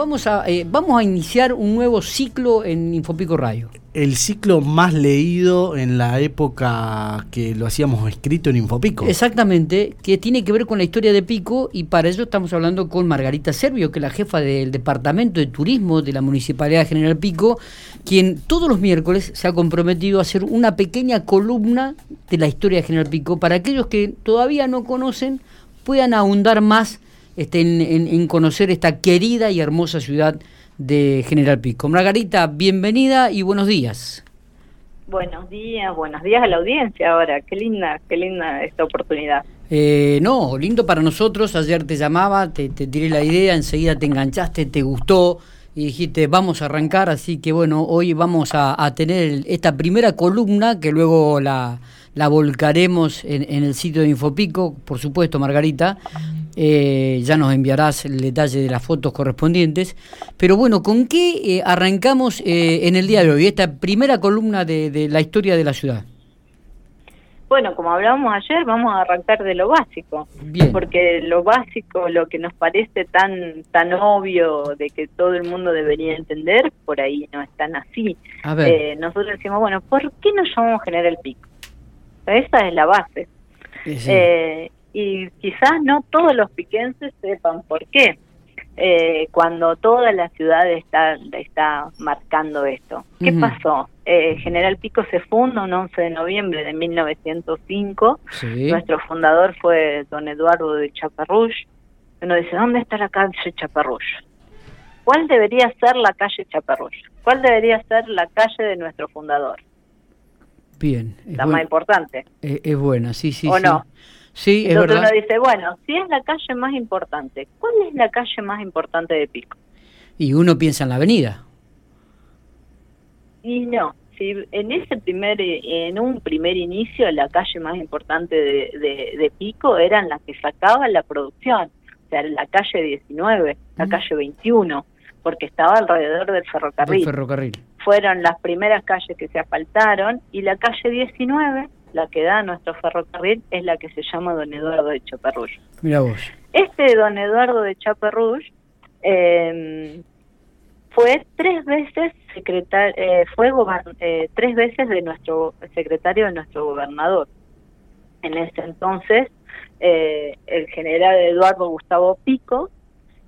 vamos a, eh, vamos a iniciar un nuevo ciclo en Infopico Radio. El ciclo más leído en la época que lo hacíamos escrito en Infopico. Exactamente, que tiene que ver con la historia de Pico y para eso estamos hablando con Margarita Servio, que es la jefa del Departamento de Turismo de la Municipalidad de General Pico, quien todos los miércoles se ha comprometido a hacer una pequeña columna de la historia de General Pico para aquellos que todavía no conocen puedan ahondar más este, en, conocer esta querida y hermosa ciudad de General Pico. Margarita, bienvenida y buenos días. Buenos días, buenos días a la audiencia ahora. Qué linda, qué linda esta oportunidad. Eh, no, lindo para nosotros. Ayer te llamaba, te, te tiré la idea, enseguida te enganchaste, te gustó y dijiste vamos a arrancar. Así que bueno, hoy vamos a tener esta primera columna que luego la, la volcaremos en, el sitio de Infopico, por supuesto, Margarita. Eh, ya nos enviarás el detalle de las fotos correspondientes. Pero bueno, ¿con qué eh, arrancamos eh, en el día de hoy, esta primera columna de, la historia de la ciudad? Bueno, como hablábamos ayer, vamos a arrancar de lo básico, porque lo básico, lo que nos parece tan tan obvio de que todo el mundo debería entender, por ahí no es tan así. nosotros decimos, bueno, ¿por qué nos llamamos General Pico? Esa es la base. Eh, y quizás no todos los piquenses sepan por qué, eh, cuando toda la ciudad está, está marcando esto. ¿Qué pasó? Eh, General Pico se funda un 11 de noviembre de 1905. Nuestro fundador fue don Eduardo de Chaparrush. Uno dice, ¿dónde está la calle Chaparrush? ¿Cuál debería ser la calle Chaparrush? ¿Cuál debería ser la calle de nuestro fundador? Bien. la más importante. Es, buena, sí, sí. ¿O no? Sí, es Entonces uno dice, bueno, si es la calle más importante, ¿cuál es la calle más importante de Pico? Y uno piensa en la avenida. Y no, si en ese primer, en un primer inicio, la calle más importante de, de, Pico eran las que sacaban la producción, o sea, la calle 19, la calle 21, porque estaba alrededor del ferrocarril. Del ferrocarril fueron las primeras calles que se asfaltaron y la calle 19, la que da nuestro ferrocarril, es la que se llama Don Eduardo de Chaperrush. Mira vos. Este Don Eduardo de Chaperrush eh, fue tres veces secretario, eh, fue eh, tres veces de nuestro secretario de nuestro gobernador. En ese entonces, eh, el general Eduardo Gustavo Pico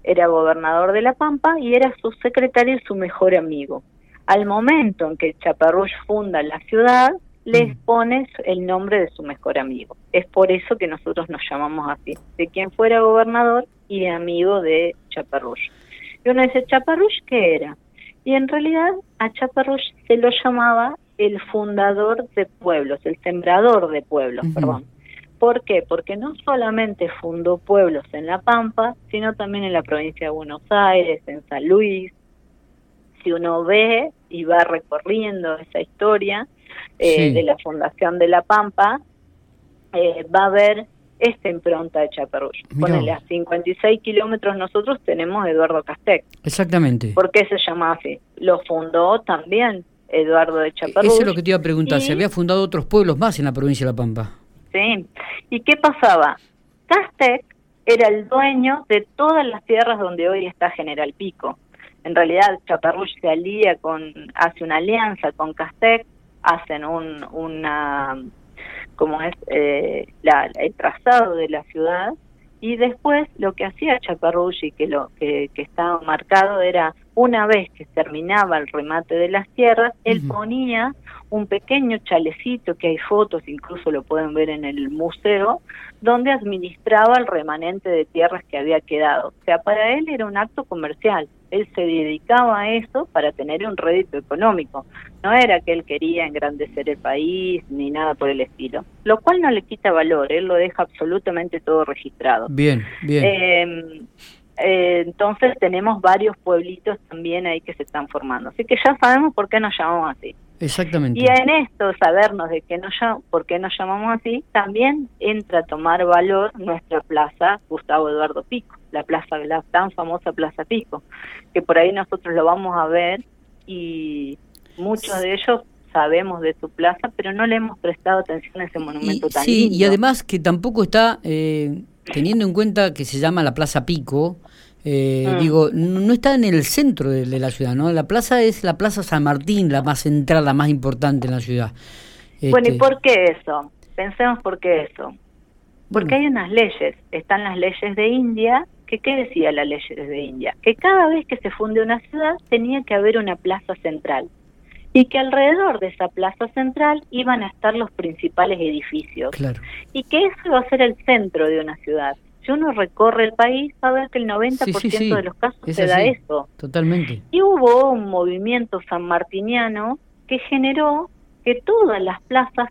era gobernador de La Pampa y era su secretario y su mejor amigo al momento en que Chaparrush funda la ciudad, les mm. pone el nombre de su mejor amigo. Es por eso que nosotros nos llamamos así, de quien fuera gobernador y amigo de Chaparrush. Y uno dice, ¿Chaparrush qué era? Y en realidad a Chaparrush se lo llamaba el fundador de pueblos, el sembrador de pueblos, perdón. ¿Por qué? Porque no solamente fundó pueblos en La Pampa, sino también en la provincia de Buenos Aires, en San Luis, si uno ve y va recorriendo esa historia eh, de la Fundación de La Pampa, eh, va a ver esta impronta de Chaperrush. Ponele a 56 kilómetros nosotros tenemos Eduardo Castec. Exactamente. ¿Por qué se llama así? Lo fundó también Eduardo de Chaperrush. Eso es lo que te iba a preguntar, ¿se había fundado otros pueblos más en la provincia de La Pampa? Sí. ¿Y qué pasaba? Castec era el dueño de todas las tierras donde hoy está General Pico en realidad Chaparruch se alía con, hace una alianza con Castec, hacen un, una, como es eh, la, el trazado de la ciudad, y después lo que hacía Chaparruch y que lo que, que estaba marcado era una vez que terminaba el remate de las tierras, él ponía un pequeño chalecito, que hay fotos, incluso lo pueden ver en el museo, donde administraba el remanente de tierras que había quedado. O sea, para él era un acto comercial. Él se dedicaba a eso para tener un rédito económico. No era que él quería engrandecer el país ni nada por el estilo. Lo cual no le quita valor, él lo deja absolutamente todo registrado. Bien, bien. Eh, eh, entonces tenemos varios pueblitos también ahí que se están formando. Así que ya sabemos por qué nos llamamos así. Exactamente. Y en esto, sabernos de qué nos, por qué nos llamamos así, también entra a tomar valor nuestra plaza Gustavo Eduardo Pico, la plaza, la tan famosa Plaza Pico, que por ahí nosotros lo vamos a ver y muchos de ellos sabemos de su plaza, pero no le hemos prestado atención a ese monumento tan Sí, y además que tampoco está, eh, teniendo en cuenta que se llama la Plaza Pico, Eh, Mm. Digo, no está en el centro de, de la ciudad, ¿no? La plaza es la Plaza San Martín, la más central, la más importante en la ciudad. Bueno, ¿y Este, por qué eso? Pensemos por qué eso. Porque Bueno. hay unas leyes, están las leyes de India, que ¿qué decía las leyes de India? Que cada vez que se funde una ciudad tenía que haber una plaza central y que alrededor de esa plaza central iban a estar los principales edificios Claro. y que eso iba a ser el centro de una ciudad. Si uno recorre el país va a ver que el 90% Sí, sí, sí. de los casos Es se da eso. Totalmente. Y hubo un movimiento sanmartiniano que generó que todas las plazas,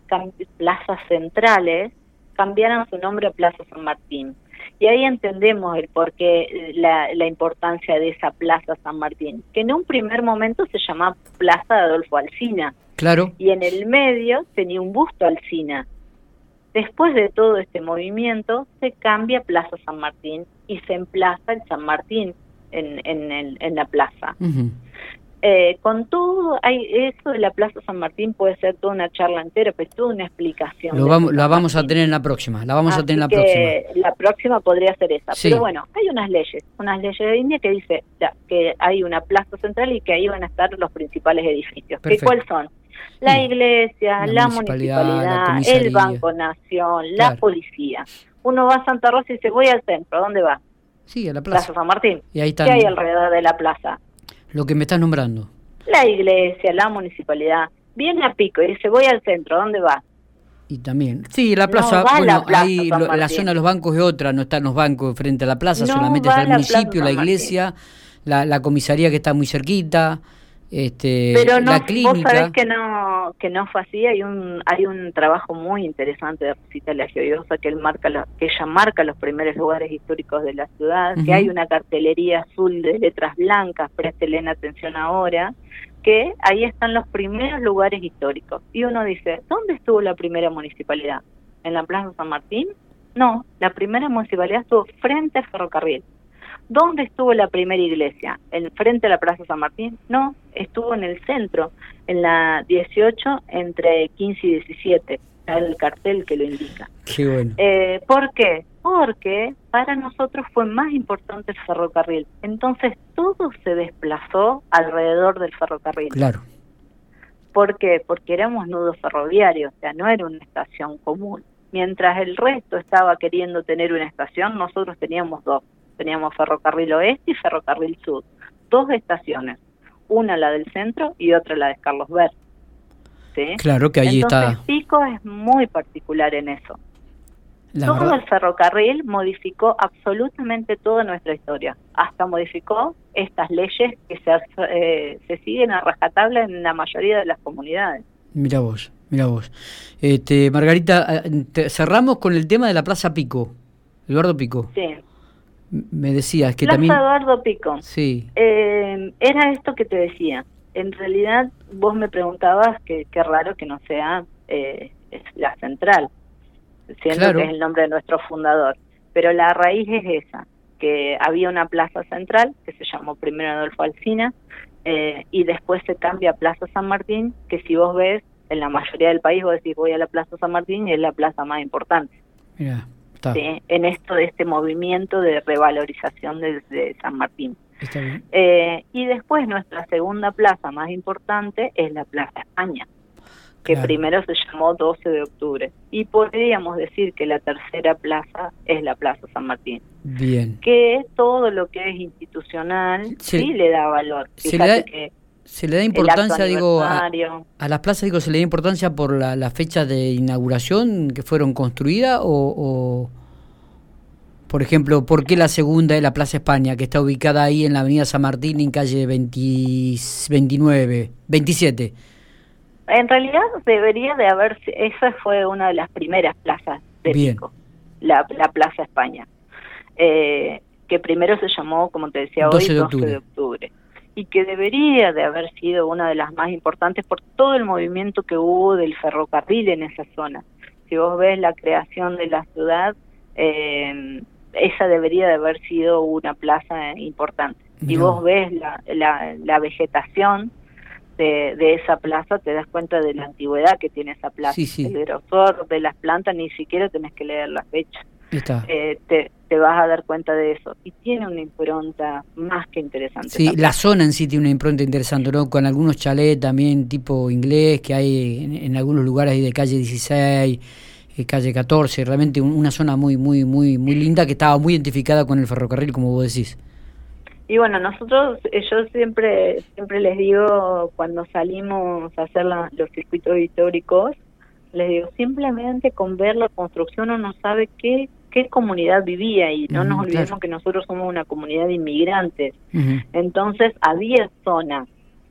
plazas centrales, cambiaran su nombre a Plaza San Martín. Y ahí entendemos el porqué, la, la importancia de esa Plaza San Martín, que en un primer momento se llamaba Plaza de Adolfo Alsina, Claro. y en el medio tenía un busto Alsina. Después de todo este movimiento, se cambia Plaza San Martín y se emplaza el San Martín en, en, la plaza. Eh, con todo, hay eso de la Plaza San Martín puede ser toda una charla entera, pero es toda una explicación. Lo vamos, la vamos a tener en la próxima. La vamos a tener en la que próxima. La próxima podría ser esa. Sí. Pero bueno, hay unas leyes, unas leyes de India que dice ya, que hay una plaza central y que ahí van a estar los principales edificios. ¿Qué cuáles son? La iglesia, La la, municipalidad, la el Banco Nación, la policía. Uno va a Santa Rosa y dice, voy al centro. ¿A dónde va? Sí, a la Plaza plaza. San Martín. Y ahí ¿Qué hay alrededor de la plaza? lo que me estás nombrando. La iglesia, la municipalidad. Viene a pico y dice, voy al centro. ¿A dónde va? Y también, sí, la plaza, la bueno, plaza ahí lo- la zona de los bancos es otra, no están los bancos frente a la plaza, No solamente está el la municipio, la iglesia, la, la comisaría que está muy cerquita, este, Pero no, la vos sabés que no, que no fue así. Hay un, hay un trabajo muy interesante de Rosita La Gioiosa que él marca, que ella marca los primeros lugares históricos de la ciudad. Que hay una cartelería azul de letras blancas. Presten atención ahora. Que ahí están los primeros lugares históricos. Y uno dice, ¿dónde estuvo la primera municipalidad? ¿En la Plaza San Martín? No, la primera municipalidad estuvo frente al ferrocarril. ¿Dónde estuvo la primera iglesia? ¿En frente a la Plaza San Martín? No, estuvo en el centro, en la 18 entre 15 y 17. Está el cartel que lo indica. Qué bueno. Eh, ¿Por qué? Porque para nosotros fue más importante el ferrocarril. Entonces todo se desplazó alrededor del ferrocarril. Claro, ¿Por qué? Porque éramos nudos ferroviarios, o sea, no era una estación común. Mientras el resto estaba queriendo tener una estación, nosotros teníamos dos. Teníamos ferrocarril oeste y ferrocarril sur. Dos estaciones, una la del centro y otra la de Carlos Ver. ¿Sí? claro que allí Entonces está Pico es muy particular en eso. la Todo verdad. el ferrocarril modificó absolutamente toda nuestra historia. Hasta modificó estas leyes que se, eh, se siguen a rajatabla en la mayoría de las comunidades. Mira vos, mira vos. Este, Margarita, eh, cerramos con el tema de la Plaza Pico, Eduardo Pico. Sí. Me decías que Plaza también... Eduardo Pico. Sí, Eh, era esto que te decía. En realidad, vos me preguntabas que qué raro que no sea eh, la central, siendo Claro. que es el nombre de nuestro fundador. Pero la raíz es esa, que había una plaza central que se llamó primero Adolfo Alsina eh, y después se cambia a Plaza San Martín, que si vos ves en la mayoría del país vos decís voy a la Plaza San Martín y es la plaza más importante. mira, está, ¿sí? En esto de este movimiento de revalorización de- de San Martín. está bien. Eh, y después nuestra segunda plaza más importante es la Plaza España, que Claro. primero se llamó 12 de octubre. Y podríamos decir que la tercera plaza es la Plaza San Martín, Bien. que todo lo que es institucional Se- sí le da valor. se le Fíjate da que Se le da importancia, digo, a, las plazas, digo, se le da importancia por la, la fecha de inauguración que fueron construidas o, o, por ejemplo, ¿por qué la segunda es la Plaza España, que está ubicada ahí en la Avenida San Martín, en calle 20 29, 27? En realidad debería de haber, esa fue una de las primeras plazas de Bien. Pico, la, la Plaza España, eh, que primero se llamó, como te decía 12 hoy, de 12 octubre. de octubre, y que debería de haber sido una de las más importantes por todo el movimiento que hubo del ferrocarril en esa zona. Si vos ves la creación de la ciudad, eh, esa debería de haber sido una plaza importante. Si vos ves la, la, la vegetación de, de esa plaza, te das cuenta de la antigüedad que tiene esa plaza. Sí, sí. El grosor de las plantas, ni siquiera tenés que leer la fecha. Eh, te, te, vas a dar cuenta de eso. Y tiene una impronta más que interesante. Sí, la zona en sí tiene una impronta interesante, ¿no? Con algunos chalets también tipo inglés que hay en, algunos lugares de calle 16, eh, calle 14, realmente una zona muy, muy, muy, muy linda que estaba muy identificada con el ferrocarril, como vos decís. Y bueno, nosotros, eh, yo siempre, siempre les digo cuando salimos a hacer los circuitos históricos, les digo, simplemente con ver la construcción uno sabe qué, qué comunidad vivía y no nos olvidemos que nosotros somos una comunidad de inmigrantes. Entonces había zonas.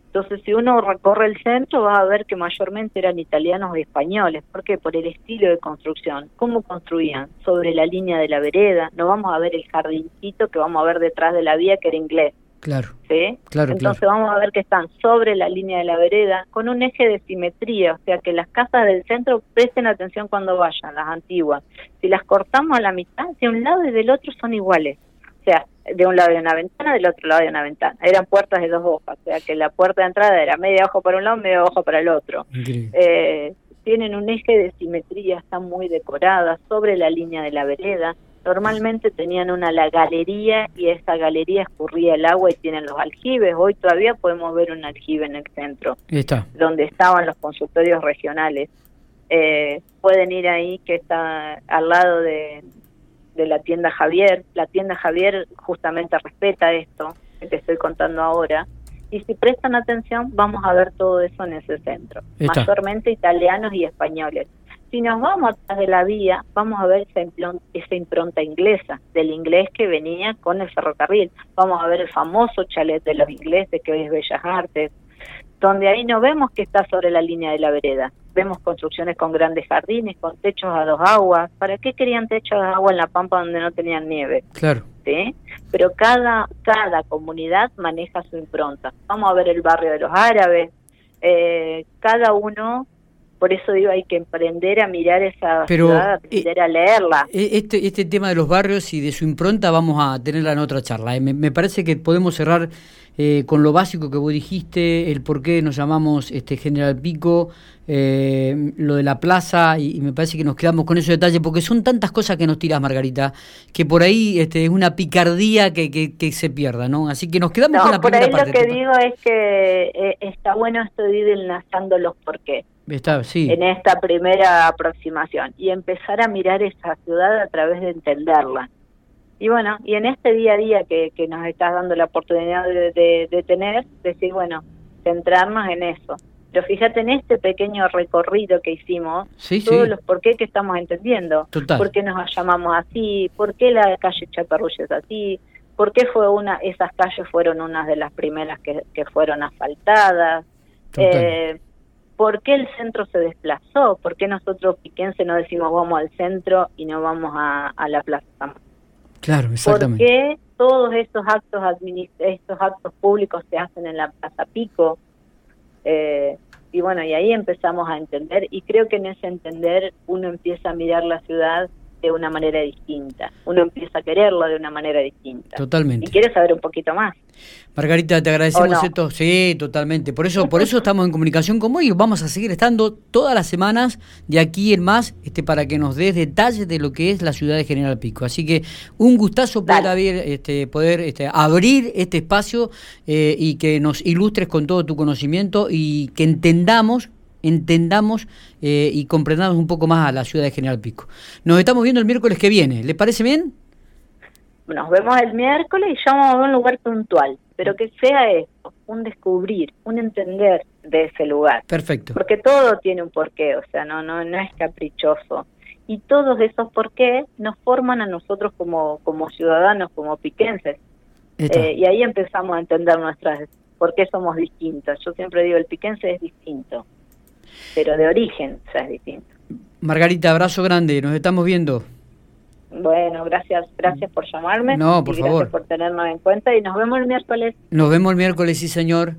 Entonces si uno recorre el centro va a ver que mayormente eran italianos y españoles. ¿Por qué? Por el estilo de construcción. ¿Cómo construían? Sobre la línea de la vereda. No vamos a ver el jardincito que vamos a ver detrás de la vía que era inglés. Claro. ¿Sí? Claro, Entonces vamos a ver que están sobre la línea de la vereda con un eje de simetría, o sea que las casas del centro presten atención cuando vayan, las antiguas. Si las cortamos a la mitad, de un lado y del otro son iguales. O sea, de un lado de una ventana, del otro lado de una ventana. Eran puertas de dos hojas, o sea que la puerta de entrada era media hoja para un lado, media hoja para el otro. Eh, tienen un eje de simetría, están muy decoradas sobre la línea de la vereda Normalmente tenían una la galería y esa galería escurría el agua y tienen los aljibes. Hoy todavía podemos ver un aljibe en el centro, está. donde estaban los consultorios regionales. Eh, pueden ir ahí que está al lado de, de la tienda Javier. La tienda Javier justamente respeta esto que te estoy contando ahora. Y si prestan atención, vamos a ver todo eso en ese centro. Mayormente italianos y españoles. Si nos vamos atrás de la vía, vamos a ver esa, esa impronta inglesa, del inglés que venía con el ferrocarril. Vamos a ver el famoso chalet de los ingleses, que hoy es Bellas Artes, donde ahí no vemos que está sobre la línea de la vereda. Vemos construcciones con grandes jardines, con techos a dos aguas. ¿Para qué querían techos a dos aguas en la pampa donde no tenían nieve? Claro. ¿Sí? Pero cada, cada comunidad maneja su impronta. Vamos a ver el barrio de los árabes. Eh, cada uno por eso digo, hay que emprender a mirar esa ciudad, aprender a leerla. Eh, este, este tema de los barrios y de su impronta vamos a tenerla en otra charla. Eh. Me, parece que podemos cerrar eh, con lo básico que vos dijiste, el por qué nos llamamos este General Pico, lo de la plaza, y, me parece que nos quedamos con ese detalle, porque son tantas cosas que nos tiras, Margarita, que por ahí este, es una picardía que, que, se pierda, ¿no? Así que nos quedamos con la por ahí lo que digo es que está bueno esto de ir enlazando los por qué en esta primera aproximación y empezar a mirar esa ciudad a través de entenderla. Y bueno, y en este día a día que, que nos estás dando la oportunidad de, de, tener, decir, bueno, centrarnos en eso. Pero fíjate en este pequeño recorrido que hicimos, todos los por qué que estamos entendiendo. ¿Por qué nos llamamos así? ¿Por qué la calle Chaparrulla es así? ¿Por qué fue una, esas calles fueron unas de las primeras que, que fueron asfaltadas? Eh, ¿Por qué el centro se desplazó? ¿Por qué nosotros piquense no decimos vamos al centro y no vamos a, la plaza? Claro, exactamente. ¿Por qué todos estos actos estos actos públicos se hacen en la Plaza Pico? Eh, y bueno, y ahí empezamos a entender y creo que en ese entender uno empieza a mirar la ciudad de una manera distinta. Uno empieza a quererlo de una manera distinta. Totalmente. Y quiere saber un poquito más. Margarita, te agradecemos esto. Sí, totalmente. Por eso, por eso estamos en comunicación con vos y vamos a seguir estando todas las semanas de aquí en más este, para que nos des detalles de lo que es la ciudad de General Pico. Así que un gustazo poder, abrir, este, poder este, abrir este espacio eh, y que nos ilustres con todo tu conocimiento y que entendamos entendamos eh, y comprendamos un poco más a la ciudad de General Pico. Nos estamos viendo el miércoles que viene, ¿le parece bien? Nos vemos el miércoles y ya vamos a un lugar puntual, pero que sea esto, un descubrir, un entender de ese lugar. Perfecto. Porque todo tiene un porqué, o sea, no, no, no es caprichoso. Y todos esos porqués nos forman a nosotros como, como ciudadanos, como piquenses. Eh, y ahí empezamos a entender nuestras, por qué somos distintos. Yo siempre digo, el piquense es distinto pero de origen ya es distinto. Margarita, abrazo grande, nos estamos viendo. Bueno, gracias, gracias por llamarme. No, por y favor. Gracias por tenernos en cuenta y nos vemos el miércoles. Nos vemos el miércoles, sí, señor.